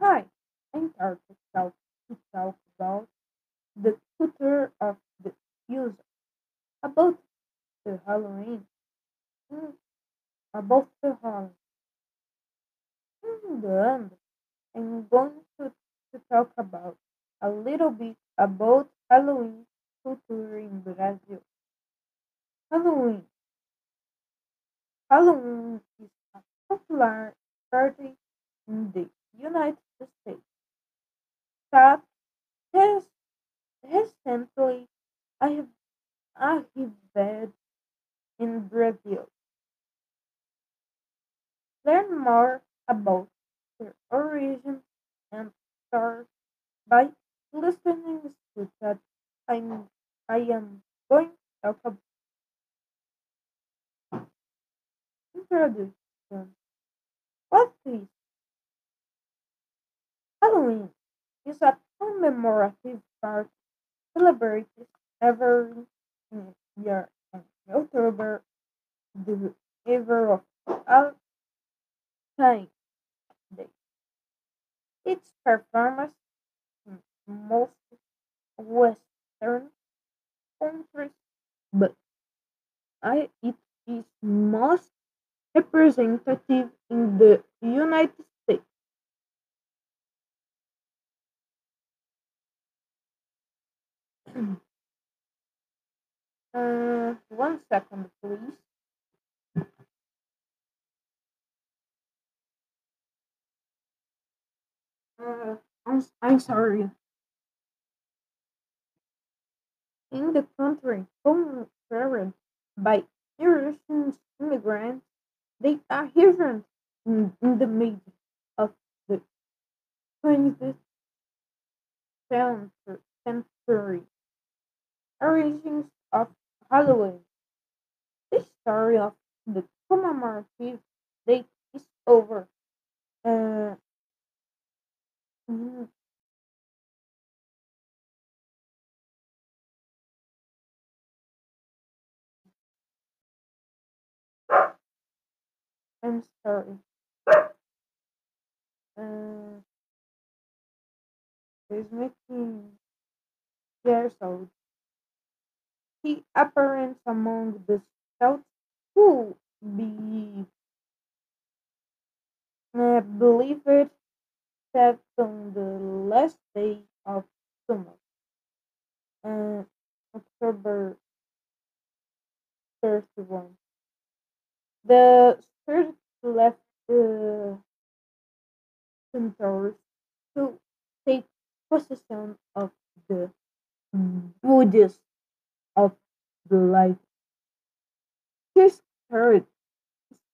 Hi, I'm here to talk, to talk about the culture of the user, about the Halloween, mm, about the Halloween. In the end, I'm going to, to talk about a little bit about Halloween culture in Brazil. Halloween. Halloween is a popular party in the United That has recently I have arrived in Brazil. Learn more about their origin and start by listening to that I'm, I am going to talk about introduction. What is Halloween? is a commemorative party celebrated every year on October the ever of all time day. It's performed in most Western countries, but I, it is most representative in the United uh, one second, please. Uh, I'm, I'm sorry. In the country home by Eurasian immigrants, they are here in, in the middle of the 20th century. Origins of Halloween. The story of the commemorative date is over. Uh, mm, I'm sorry. Uh, is making years old. He appearance among the scouts who be uh, believed that on the last day of summer, uh, October 31, the spirit left the centaurs to take possession of the bodies of the life. His spirit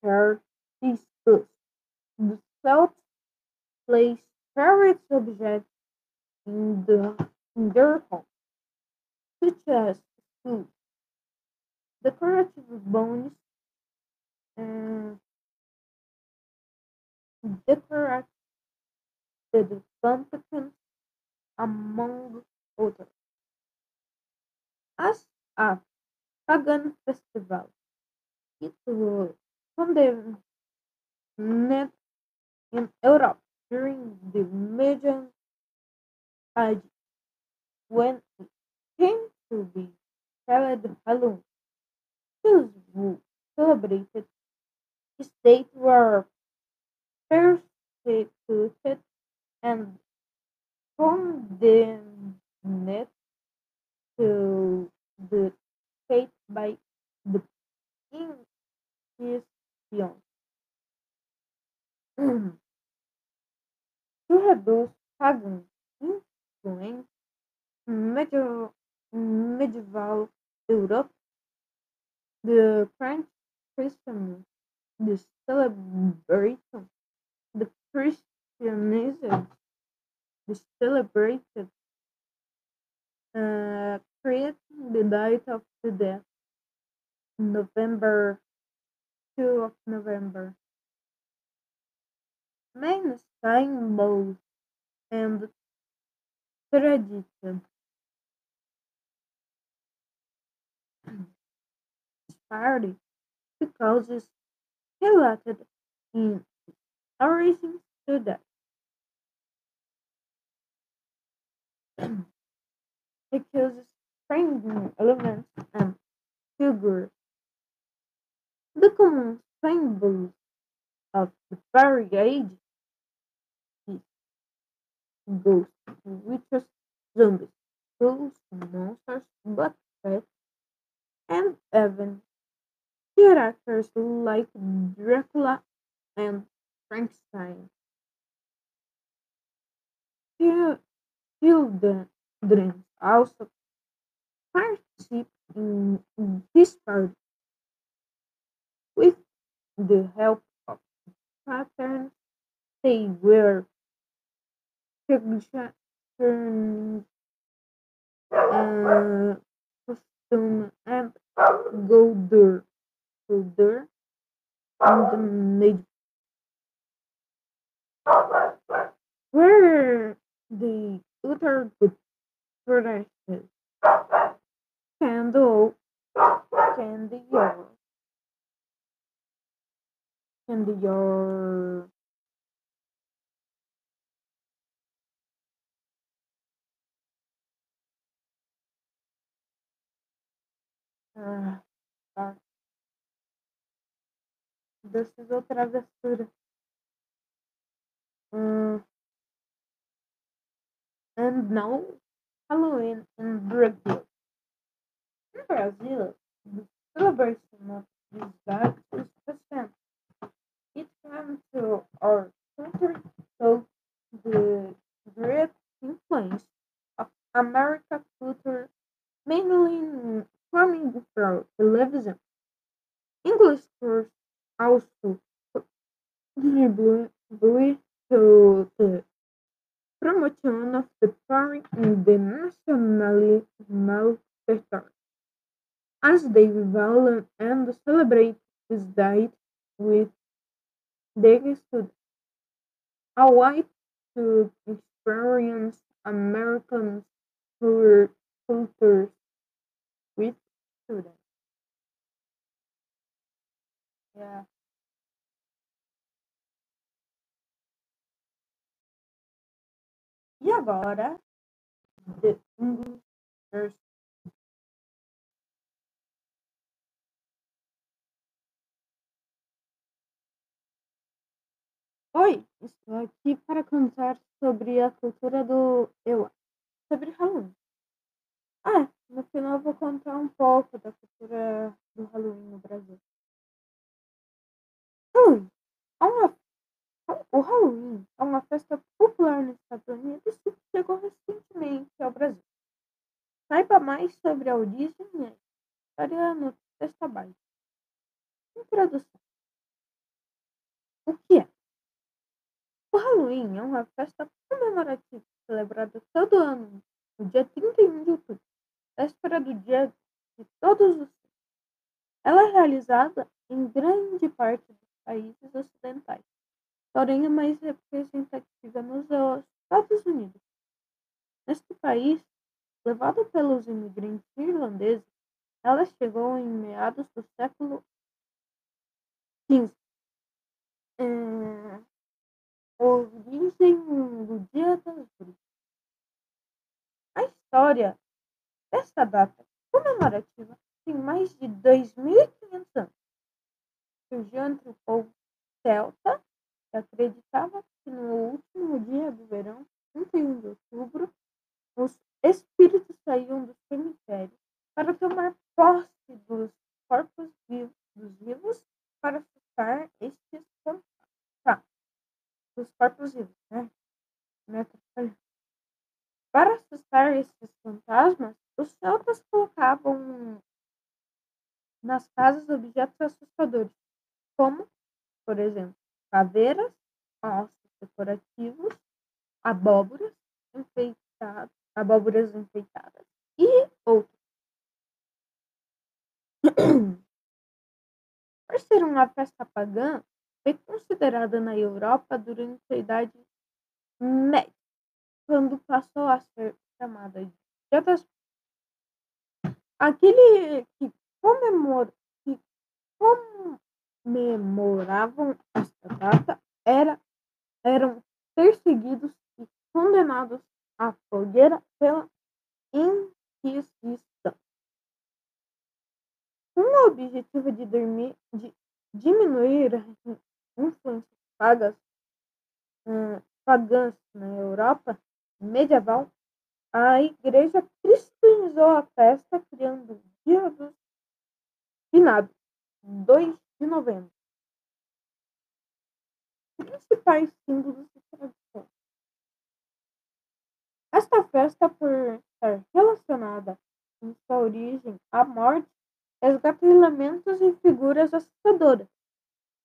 scared these ghosts. The south placed favorite objects in the in their home, such as food, decorative bones, and decorated pumpkins, among others. As a pagan festival, it was condemned in Europe during the Middle Ages when it came to be called Halloween. Those who celebrated this date were persecuted and condemned to the fate by the Inquisition. to reduce pagan influence in medieval, medieval Europe, the French Christian the celebration, the Christianism, the celebrated uh, creating the night of the death, November 2 of November. Main symbols and tradition party because it's related in origins to that. Uses strange elements and sugar. The common symbols of the fairy age is ghosts, witches, zombies, ghouls, monsters, cats, and even characters like Dracula and Frankenstein. Chil- Children also participate in this party with the help of patterns they wear, turning uh, costume and go door to door in the where the utter the produces candle candy your candy your Ah, tá. Doces ou. Hum. And now Halloween in Brazil. In Brazil, the celebration of this day is present. It came to our country through the great influence of American culture, mainly in coming from television. English tours also contributed to the promotion of the party in the territory. As they revel and celebrate this date with their students, a way to experience American culture with students. Yeah. E agora, the English Oi, estou aqui para contar sobre a cultura do eu, sobre Halloween. Ah, no final vou contar um pouco da cultura do Halloween no Brasil. Halloween é uma, o Halloween é uma festa popular nos Estados Unidos que chegou recentemente ao Brasil. Saiba mais sobre a origem e a história no texto abaixo. Introdução. O que é? O Halloween é uma festa comemorativa celebrada todo ano no dia 31 de outubro, véspera do Dia de Todos os. Ela é realizada em grande parte dos países ocidentais, porém é mais representativa nos Estados Unidos. Neste país, levada pelos imigrantes irlandeses, ela chegou em meados do século XV. É, origem do Dia das Bruxas. A história desta data comemorativa tem mais de 2.500 anos. Surgiu entre o povo celta, que acreditava que no último dia do verão, 31 de outubro, os espíritos saíam dos cemitérios para tomar posse dos corpos vivos, dos vivos para assustar estes fantasmas. Vivos, né? Para assustar esses fantasmas, os celtas colocavam nas casas objetos assustadores, como, por exemplo, caveiras, ossos decorativos, abóboras enfeitadas, abóboras enfeitadas e outros. Por ser uma festa pagã, foi considerada na Europa durante a Idade Média, quando passou a ser chamada de Dia das Aquele que que comemoravam esta data era eram perseguidos e condenados a fogueira pela Inquisição, com o objetivo de, dormir- de diminuir a influência pagas, hum, pagãs na Europa medieval, a Igreja cristianizou a festa, criando o Dia dos Finados, 2 de novembro. Principais símbolos e tradições. Esta festa, por estar relacionada em sua origem à morte, resgata elementos e figuras assustadoras.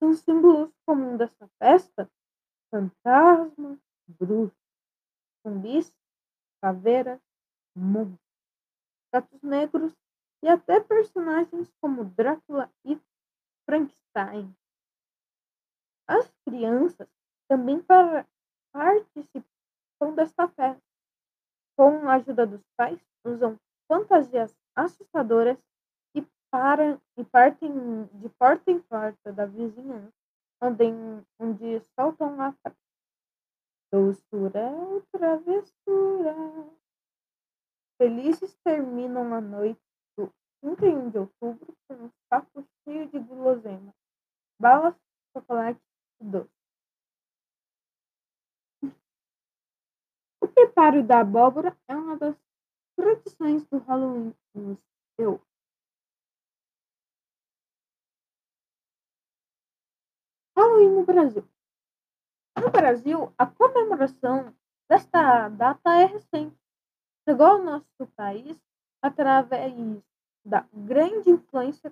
Os símbolos comuns dessa festa: fantasma, bruxa, zumbis, caveiras, monstros, gatos negros e até personagens como Drácula e Frankenstein. As crianças também participam desta festa. Com a ajuda dos pais, usam fantasias assustadoras e, para, e partem de porta em porta da vizinhança, onde, onde soltam a frase. Doçura é travessura. Felizes terminam a noite do 31 de outubro com um saco cheio de guloseimas, balas, chocolate e doce. O preparo da abóbora é uma das tradições do Halloween eu. Halloween no Brasil. No Brasil, a comemoração desta data é recente. Chegou ao nosso país através da grande influência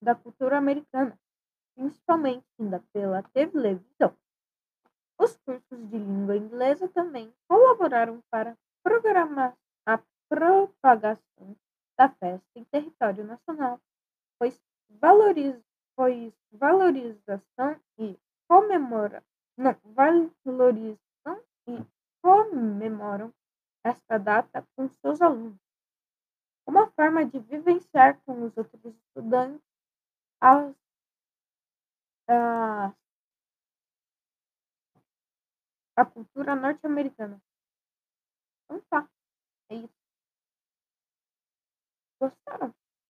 da cultura americana, principalmente ainda pela televisão. Os cursos de língua inglesa também colaboraram para programar a propagação da festa em território nacional, pois, valoriz, pois valorização e comemora, não, valorizam e comemoram esta data com seus alunos. Uma forma de vivenciar com os outros estudantes as, a, a cultura norte-americana. Então tá, é isso. Gostaram?